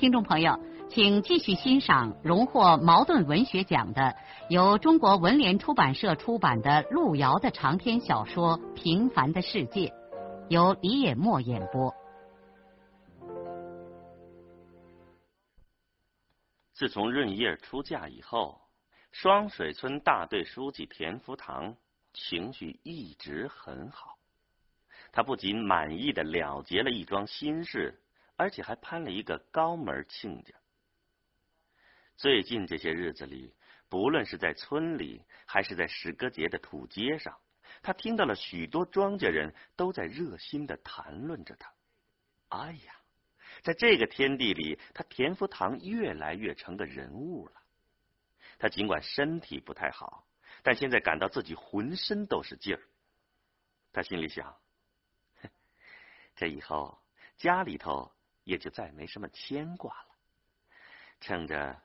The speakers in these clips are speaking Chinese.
听众朋友，请继续欣赏荣获茅盾文学奖的、由中国文联出版社出版的路遥的长篇小说《平凡的世界》，由李野墨演播。自从润叶出嫁以后，双水村大队书记田福堂情绪一直很好。他不仅满意的了结了一桩心事。而且还攀了一个高门亲家。最近这些日子里，不论是在村里，还是在石歌节的土街上，他听到了许多庄稼人都在热心的谈论着他。哎呀，在这个天地里，他田福堂越来越成个人物了。他尽管身体不太好，但现在感到自己浑身都是劲儿。他心里想：这以后家里头。也就再没什么牵挂了。趁着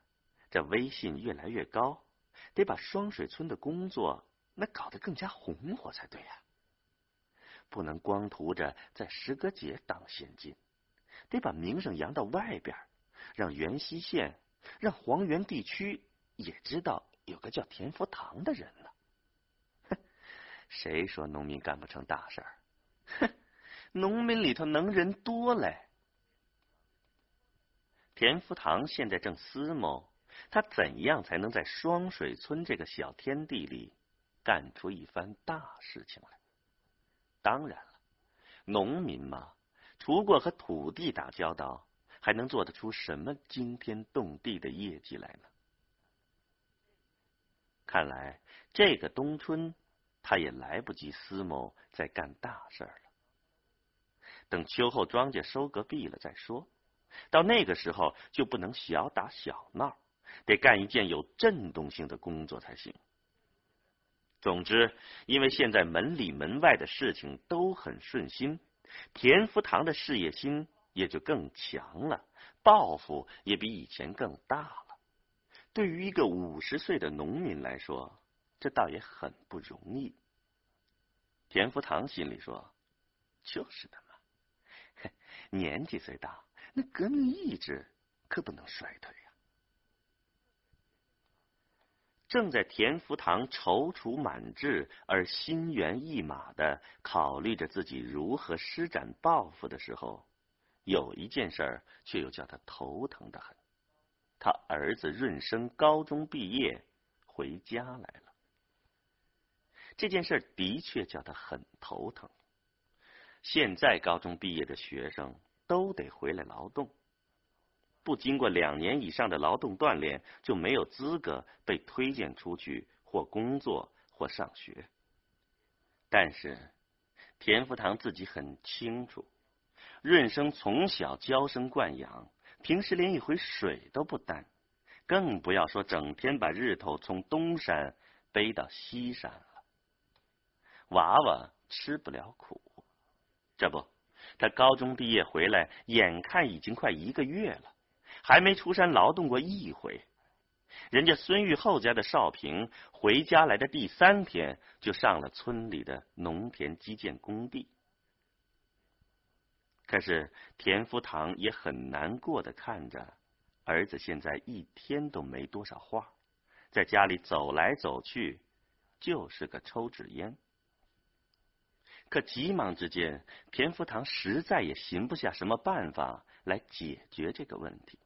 这威信越来越高，得把双水村的工作那搞得更加红火才对呀。不能光图着在石歌节当先进，得把名声扬到外边，让元溪县、让黄原地区也知道有个叫田福堂的人呢。哼，谁说农民干不成大事儿？哼，农民里头能人多嘞。田福堂现在正思谋，他怎样才能在双水村这个小天地里干出一番大事情来？当然了，农民嘛，除过和土地打交道，还能做得出什么惊天动地的业绩来呢？看来这个冬春，他也来不及思谋再干大事了。等秋后庄稼收割毕了再说。到那个时候就不能小打小闹，得干一件有震动性的工作才行。总之，因为现在门里门外的事情都很顺心，田福堂的事业心也就更强了，抱负也比以前更大了。对于一个五十岁的农民来说，这倒也很不容易。田福堂心里说：“就是的嘛，年纪虽大。”那革命意志可不能衰退呀！正在田福堂踌躇满志而心猿意马的考虑着自己如何施展抱负的时候，有一件事儿却又叫他头疼的很。他儿子润生高中毕业回家来了，这件事的确叫他很头疼。现在高中毕业的学生。都得回来劳动，不经过两年以上的劳动锻炼，就没有资格被推荐出去或工作或上学。但是田福堂自己很清楚，润生从小娇生惯养，平时连一回水都不担，更不要说整天把日头从东山背到西山了。娃娃吃不了苦，这不。他高中毕业回来，眼看已经快一个月了，还没出山劳动过一回。人家孙玉厚家的少平回家来的第三天，就上了村里的农田基建工地。可是田福堂也很难过的看着儿子现在一天都没多少话，在家里走来走去，就是个抽纸烟。可急忙之间，田福堂实在也寻不下什么办法来解决这个问题。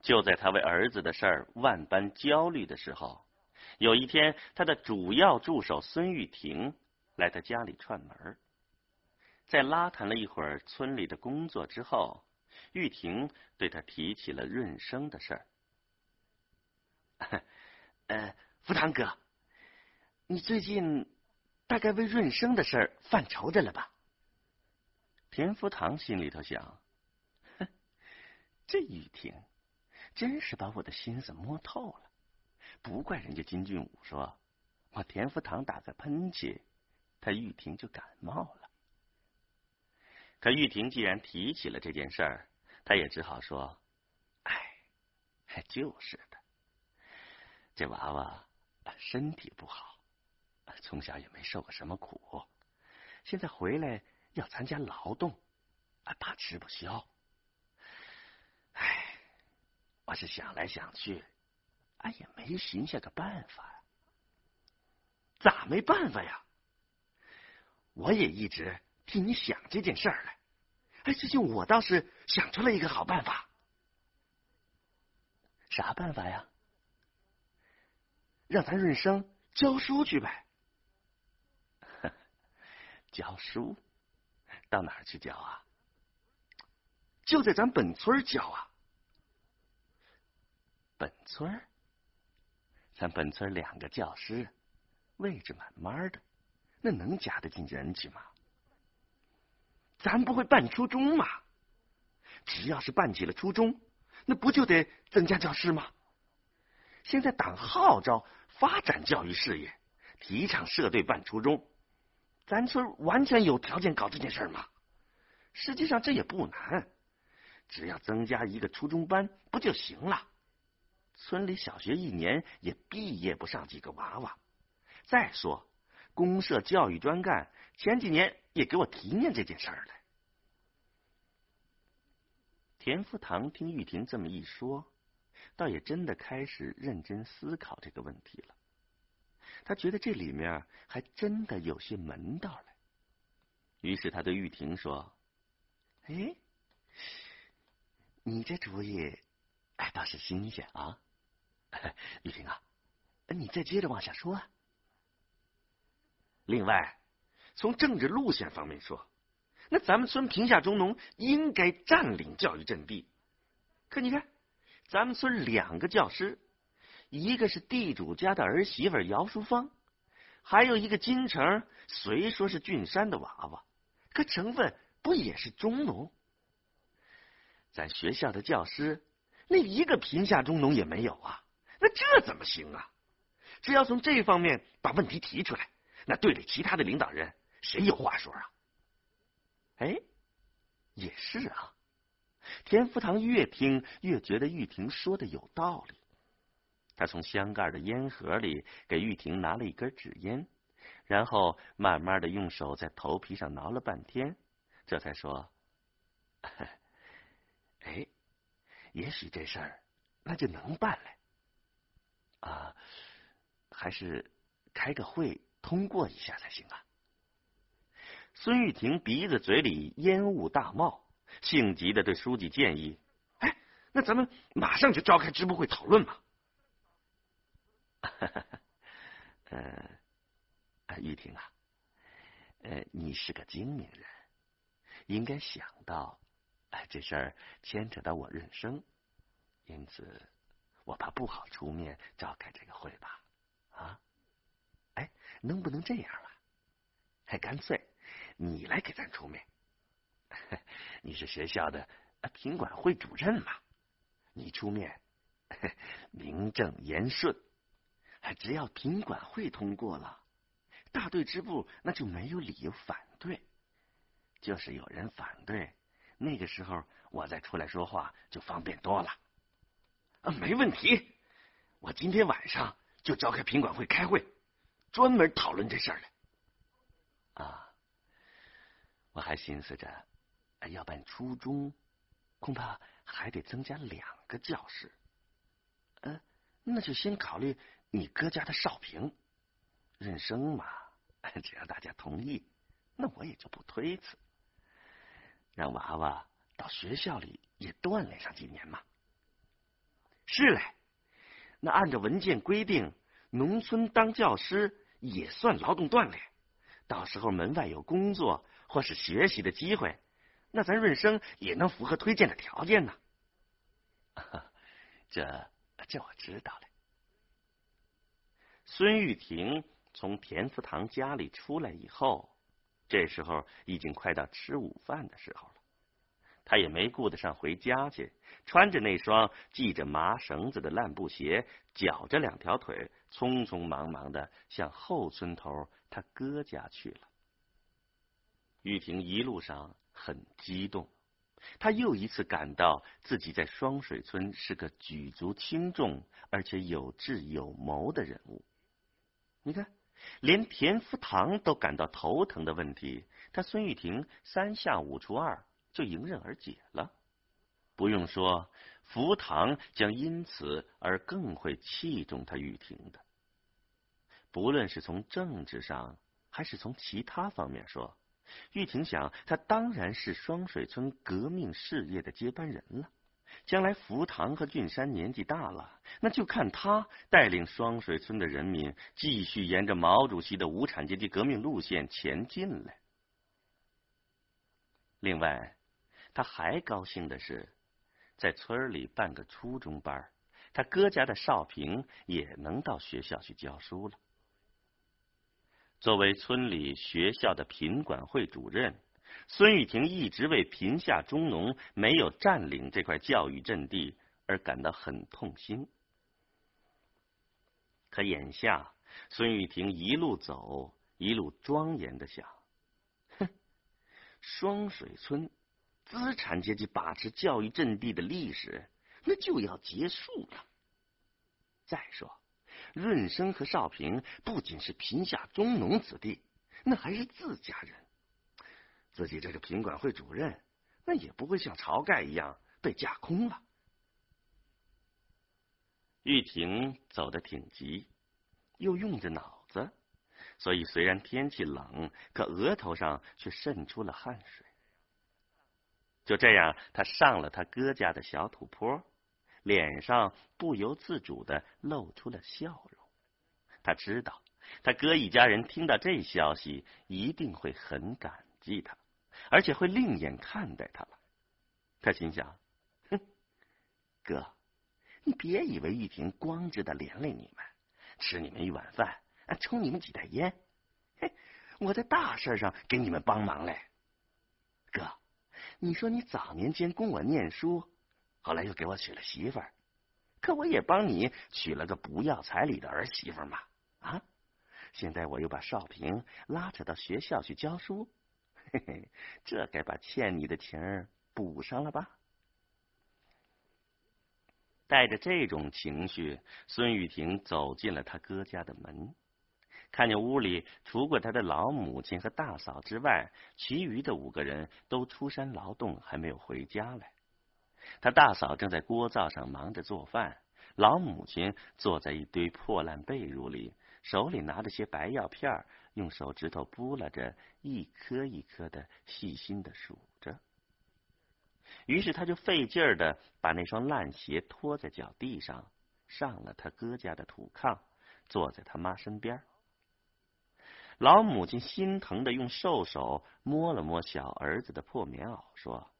就在他为儿子的事儿万般焦虑的时候，有一天，他的主要助手孙玉婷来他家里串门。在拉谈了一会儿村里的工作之后，玉婷对他提起了润生的事儿。呃，福堂哥，你最近？大概为润生的事儿犯愁着了吧？田福堂心里头想：哼，这玉婷真是把我的心思摸透了，不怪人家金俊武说我田福堂打个喷嚏，他玉婷就感冒了。可玉婷既然提起了这件事儿，他也只好说：“哎，就是的，这娃娃身体不好，从小也没受过什么苦，现在回来要参加劳动，怕吃不消。”哎，我是想来想去，俺也没寻下个办法呀。咋没办法呀？我也一直替你想这件事儿来。哎，最近我倒是想出了一个好办法。啥办法呀？让咱润生教书去呗。教书？到哪儿去教啊？就在咱本村教啊，本村咱本村两个教师，位置满满的，那能夹得进人去吗？咱不会办初中吗？只要是办起了初中，那不就得增加教师吗？现在党号召发展教育事业，提倡社队办初中，咱村完全有条件搞这件事儿吗？实际上这也不难。只要增加一个初中班不就行了？村里小学一年也毕业不上几个娃娃。再说，公社教育专干前几年也给我提念这件事儿来。田福堂听玉婷这么一说，倒也真的开始认真思考这个问题了。他觉得这里面还真的有些门道来。于是他对玉婷说：“哎。”你这主意，哎，倒是新鲜啊！玉婷啊，你再接着往下说。啊另外，从政治路线方面说，那咱们村贫下中农应该占领教育阵地。可你看，咱们村两个教师，一个是地主家的儿媳妇姚淑芳，还有一个金城，虽说是俊山的娃娃，可成分不也是中农？咱学校的教师，那一个贫下中农也没有啊，那这怎么行啊？只要从这方面把问题提出来，那队里其他的领导人谁有话说啊？哎，也是啊。田福堂越听越觉得玉婷说的有道理，他从箱盖的烟盒里给玉婷拿了一根纸烟，然后慢慢的用手在头皮上挠了半天，这才说。哎，也许这事儿那就能办了啊！还是开个会通过一下才行啊。孙玉婷鼻子嘴里烟雾大冒，性急的对书记建议：“哎，那咱们马上就召开支部会讨论嘛。”哈哈哈呃，玉婷啊，呃，你是个精明人，应该想到。这事儿牵扯到我润生，因此我怕不好出面召开这个会吧？啊，哎，能不能这样啊？还干脆你来给咱出面，你是学校的品管会主任嘛？你出面，名正言顺，只要品管会通过了，大队支部那就没有理由反对。就是有人反对。那个时候我再出来说话就方便多了，啊，没问题，我今天晚上就召开品管会开会，专门讨论这事儿来。啊，我还寻思着，要办初中，恐怕还得增加两个教室。嗯，那就先考虑你哥家的少平，认生嘛，只要大家同意，那我也就不推辞。让娃娃到学校里也锻炼上几年嘛。是嘞，那按照文件规定，农村当教师也算劳动锻炼。到时候门外有工作或是学习的机会，那咱润生也能符合推荐的条件呢。这这我知道了。孙玉婷从田福堂家里出来以后。这时候已经快到吃午饭的时候了，他也没顾得上回家去，穿着那双系着麻绳子的烂布鞋，绞着两条腿，匆匆忙忙的向后村头他哥家去了。玉婷一路上很激动，他又一次感到自己在双水村是个举足轻重而且有智有谋的人物。你看，连田福堂都感到头疼的问题，他孙玉婷三下五除二就迎刃而解了。不用说，福堂将因此而更会器重他玉婷的。不论是从政治上，还是从其他方面说。玉婷想，他当然是双水村革命事业的接班人了。将来福堂和俊山年纪大了，那就看他带领双水村的人民继续沿着毛主席的无产阶级革命路线前进了。另外，他还高兴的是，在村里办个初中班，他哥家的少平也能到学校去教书了。作为村里学校的品管会主任，孙玉婷一直为贫下中农没有占领这块教育阵地而感到很痛心。可眼下，孙玉婷一路走，一路庄严的想：哼，双水村资产阶级把持教育阵地的历史，那就要结束了。再说。润生和少平不仅是贫下中农子弟，那还是自家人。自己这个品管会主任，那也不会像晁盖一样被架空了。玉婷走得挺急，又用着脑子，所以虽然天气冷，可额头上却渗出了汗水。就这样，他上了他哥家的小土坡。脸上不由自主的露出了笑容。他知道，他哥一家人听到这消息，一定会很感激他，而且会另眼看待他了。他心想：“哼，哥，你别以为玉婷光着的连累你们，吃你们一碗饭，抽你们几袋烟。嘿，我在大事上给你们帮忙嘞。哥，你说你早年间供我念书。”后来又给我娶了媳妇儿，可我也帮你娶了个不要彩礼的儿媳妇嘛啊！现在我又把少平拉扯到学校去教书，嘿嘿，这该把欠你的情儿补上了吧？带着这种情绪，孙玉婷走进了他哥家的门，看见屋里除过他的老母亲和大嫂之外，其余的五个人都出山劳动，还没有回家来。他大嫂正在锅灶上忙着做饭，老母亲坐在一堆破烂被褥里，手里拿着些白药片，用手指头拨拉着，一颗一颗的细心的数着。于是他就费劲儿的把那双烂鞋拖在脚地上，上了他哥家的土炕，坐在他妈身边。老母亲心疼的用瘦手摸了摸小儿子的破棉袄，说。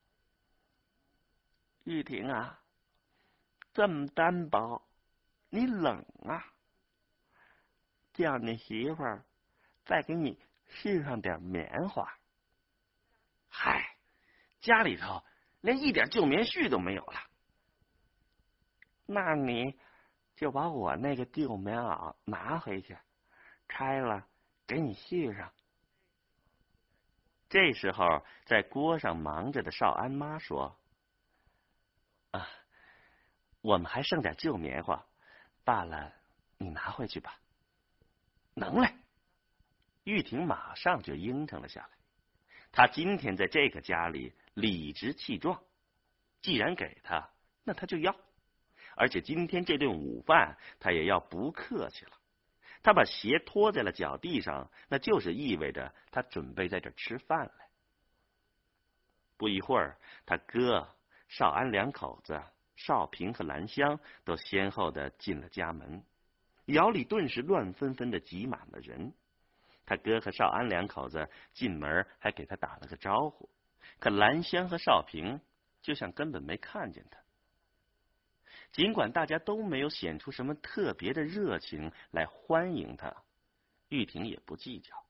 玉婷啊，这么单薄，你冷啊？叫你媳妇儿再给你续上点棉花。嗨，家里头连一点旧棉絮都没有了。那你就把我那个旧棉袄拿回去，拆了给你续上。这时候，在锅上忙着的少安妈说。啊，我们还剩点旧棉花，罢了，你拿回去吧。能嘞，玉婷马上就应承了下来。他今天在这个家里理直气壮，既然给他，那他就要。而且今天这顿午饭，他也要不客气了。他把鞋拖在了脚地上，那就是意味着他准备在这吃饭了。不一会儿，他哥。少安两口子，少平和兰香都先后的进了家门，窑里顿时乱纷纷的挤满了人。他哥和少安两口子进门还给他打了个招呼，可兰香和少平就像根本没看见他。尽管大家都没有显出什么特别的热情来欢迎他，玉婷也不计较，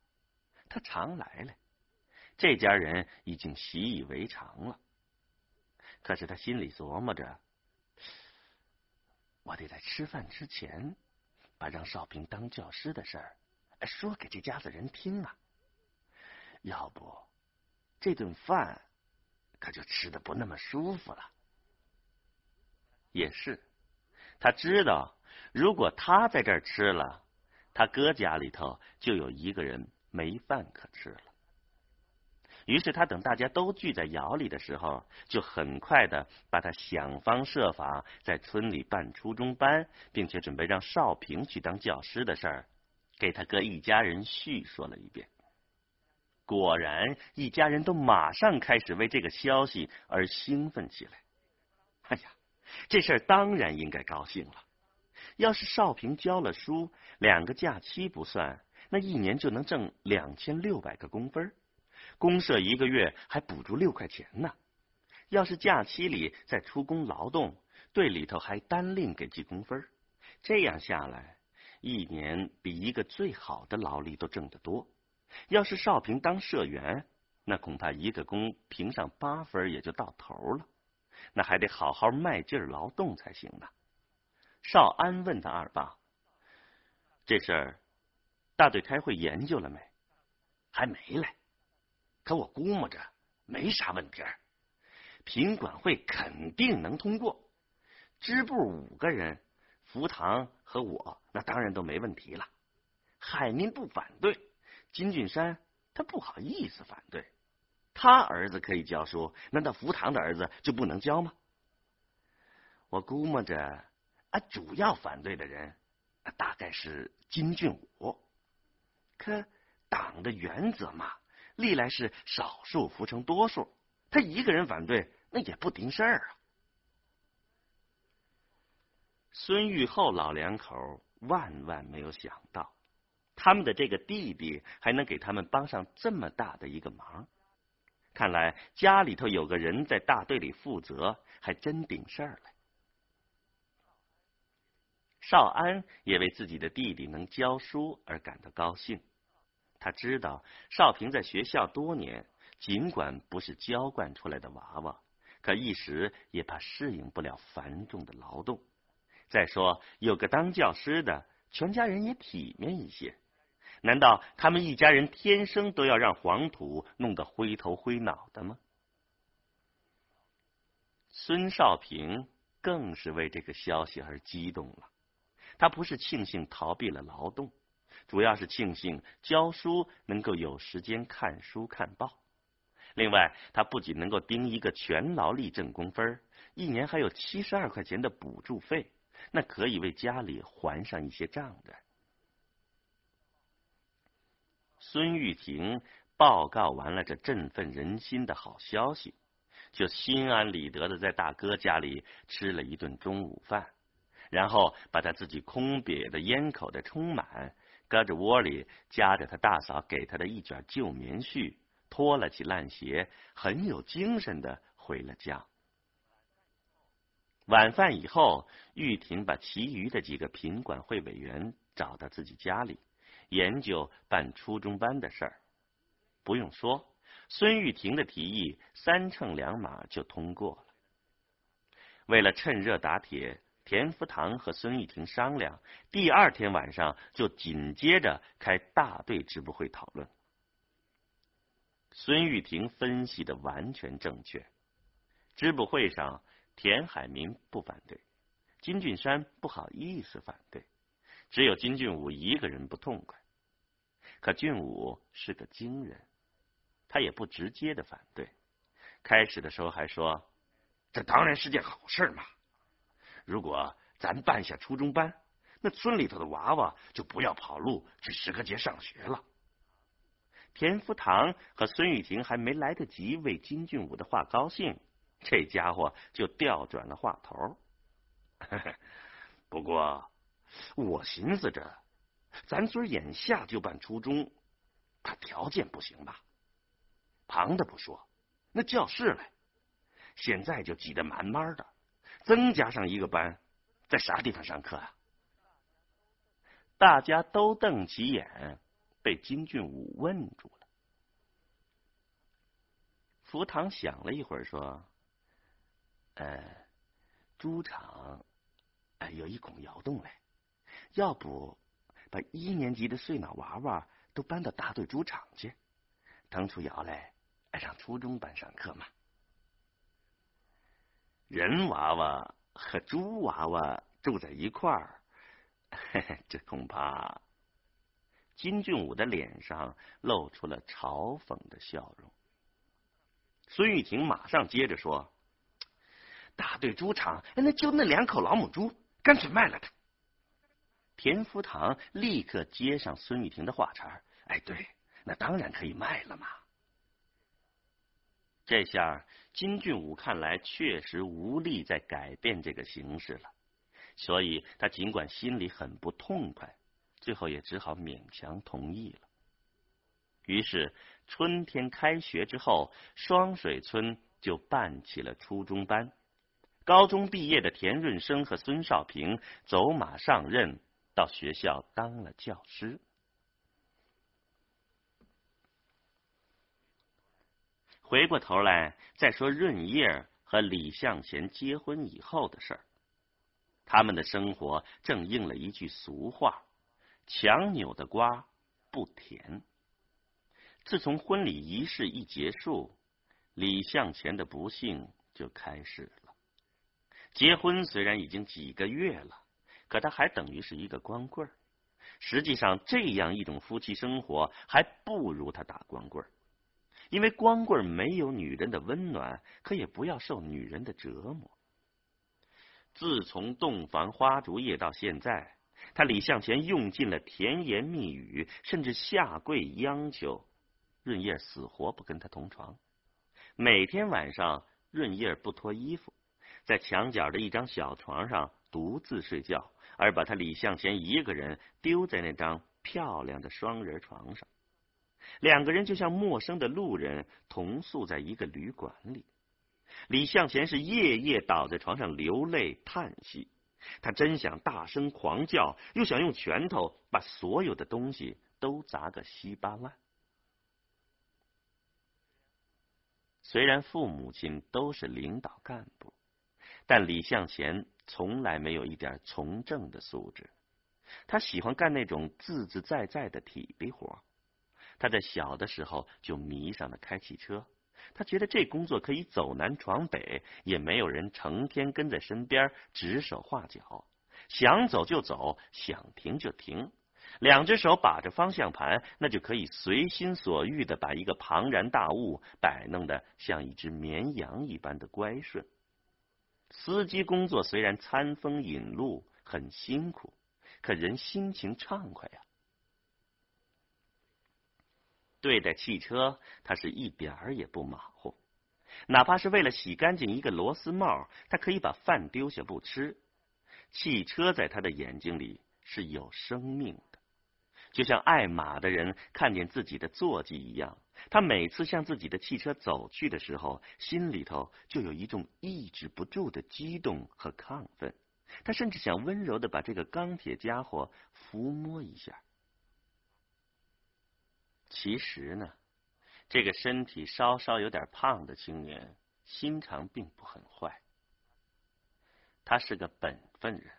他常来了，这家人已经习以为常了。可是他心里琢磨着，我得在吃饭之前把让少平当教师的事儿说给这家子人听啊，要不这顿饭可就吃的不那么舒服了。也是，他知道，如果他在这儿吃了，他哥家里头就有一个人没饭可吃了。于是他等大家都聚在窑里的时候，就很快的把他想方设法在村里办初中班，并且准备让少平去当教师的事儿，给他哥一家人叙说了一遍。果然，一家人都马上开始为这个消息而兴奋起来。哎呀，这事儿当然应该高兴了。要是少平教了书，两个假期不算，那一年就能挣两千六百个工分。公社一个月还补助六块钱呢，要是假期里再出工劳动，队里头还单另给记工分这样下来，一年比一个最好的劳力都挣得多。要是少平当社员，那恐怕一个工评上八分也就到头了，那还得好好卖劲儿劳动才行呢。少安问他二爸：“这事儿大队开会研究了没？还没来。”可我估摸着没啥问题儿，品管会肯定能通过。支部五个人，福堂和我那当然都没问题了。海民不反对，金俊山他不好意思反对。他儿子可以教书，难道福堂的儿子就不能教吗？我估摸着啊，主要反对的人大概是金俊武。可党的原则嘛。历来是少数服从多数，他一个人反对那也不顶事儿啊。孙玉厚老两口万万没有想到，他们的这个弟弟还能给他们帮上这么大的一个忙。看来家里头有个人在大队里负责，还真顶事儿了。少安也为自己的弟弟能教书而感到高兴。他知道少平在学校多年，尽管不是娇惯出来的娃娃，可一时也怕适应不了繁重的劳动。再说有个当教师的，全家人也体面一些。难道他们一家人天生都要让黄土弄得灰头灰脑的吗？孙少平更是为这个消息而激动了。他不是庆幸逃避了劳动。主要是庆幸教书能够有时间看书看报，另外他不仅能够盯一个全劳力挣工分，一年还有七十二块钱的补助费，那可以为家里还上一些账的。孙玉婷报告完了这振奋人心的好消息，就心安理得的在大哥家里吃了一顿中午饭，然后把他自己空瘪的烟口袋充满。搁着窝里夹着他大嫂给他的一卷旧棉絮，脱了起烂鞋，很有精神的回了家。晚饭以后，玉婷把其余的几个品管会委员找到自己家里，研究办初中班的事儿。不用说，孙玉婷的提议三乘两马就通过了。为了趁热打铁。田福堂和孙玉婷商量，第二天晚上就紧接着开大队支部会讨论。孙玉婷分析的完全正确。支部会上，田海明不反对，金俊山不好意思反对，只有金俊武一个人不痛快。可俊武是个精人，他也不直接的反对。开始的时候还说：“这当然是件好事嘛。”如果咱办下初中班，那村里头的娃娃就不要跑路去石河街上学了。田福堂和孙玉婷还没来得及为金俊武的话高兴，这家伙就调转了话头。不过我寻思着，咱村眼下就办初中，怕条件不行吧？旁的不说，那教室嘞，现在就挤得满满的。增加上一个班，在啥地方上课啊？大家都瞪起眼，被金俊武问住了。福堂想了一会儿，说：“呃，猪场哎有一孔窑洞嘞，要不把一年级的碎脑娃娃都搬到大队猪场去，腾出窑来，让初中班上课嘛。人娃娃和猪娃娃住在一块儿，这恐怕……金俊武的脸上露出了嘲讽的笑容。孙玉婷马上接着说：“大队猪场那就那两口老母猪，干脆卖了它。”田福堂立刻接上孙玉婷的话茬：“哎，对，那当然可以卖了嘛。”这下金俊武看来确实无力再改变这个形势了，所以他尽管心里很不痛快，最后也只好勉强同意了。于是春天开学之后，双水村就办起了初中班。高中毕业的田润生和孙少平走马上任，到学校当了教师。回过头来再说润叶和李向前结婚以后的事儿，他们的生活正应了一句俗话：“强扭的瓜不甜。”自从婚礼仪式一结束，李向前的不幸就开始了。结婚虽然已经几个月了，可他还等于是一个光棍儿。实际上，这样一种夫妻生活还不如他打光棍儿。因为光棍没有女人的温暖，可也不要受女人的折磨。自从洞房花烛夜到现在，他李向前用尽了甜言蜜语，甚至下跪央求润叶死活不跟他同床。每天晚上，润叶不脱衣服，在墙角的一张小床上独自睡觉，而把他李向前一个人丢在那张漂亮的双人床上。两个人就像陌生的路人，同宿在一个旅馆里。李向前是夜夜倒在床上流泪叹息，他真想大声狂叫，又想用拳头把所有的东西都砸个稀巴烂。虽然父母亲都是领导干部，但李向前从来没有一点从政的素质。他喜欢干那种自自在在的体力活。他在小的时候就迷上了开汽车，他觉得这工作可以走南闯北，也没有人成天跟在身边指手画脚，想走就走，想停就停，两只手把着方向盘，那就可以随心所欲的把一个庞然大物摆弄得像一只绵羊一般的乖顺。司机工作虽然餐风饮露，很辛苦，可人心情畅快呀。对待汽车，他是一点儿也不马虎。哪怕是为了洗干净一个螺丝帽，他可以把饭丢下不吃。汽车在他的眼睛里是有生命的，就像爱马的人看见自己的坐骑一样。他每次向自己的汽车走去的时候，心里头就有一种抑制不住的激动和亢奋。他甚至想温柔的把这个钢铁家伙抚摸一下。其实呢，这个身体稍稍有点胖的青年，心肠并不很坏。他是个本分人，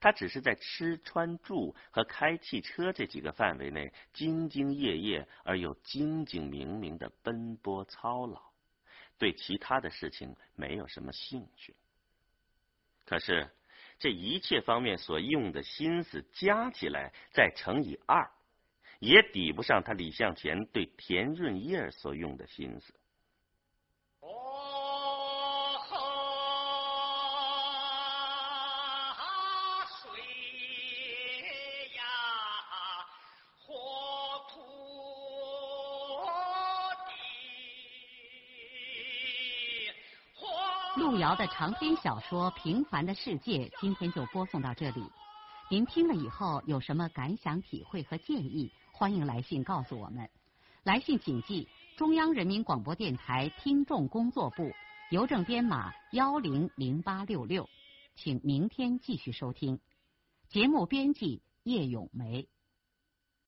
他只是在吃穿住和开汽车这几个范围内兢兢业业而又精精明明的奔波操劳，对其他的事情没有什么兴趣。可是这一切方面所用的心思加起来，再乘以二。也抵不上他李向前对田润叶所用的心思。路遥的长篇小说《平凡的世界》，今天就播送到这里。您听了以后有什么感想、体会和建议？欢迎来信告诉我们，来信请记中央人民广播电台听众工作部，邮政编码幺零零八六六，请明天继续收听。节目编辑叶咏梅。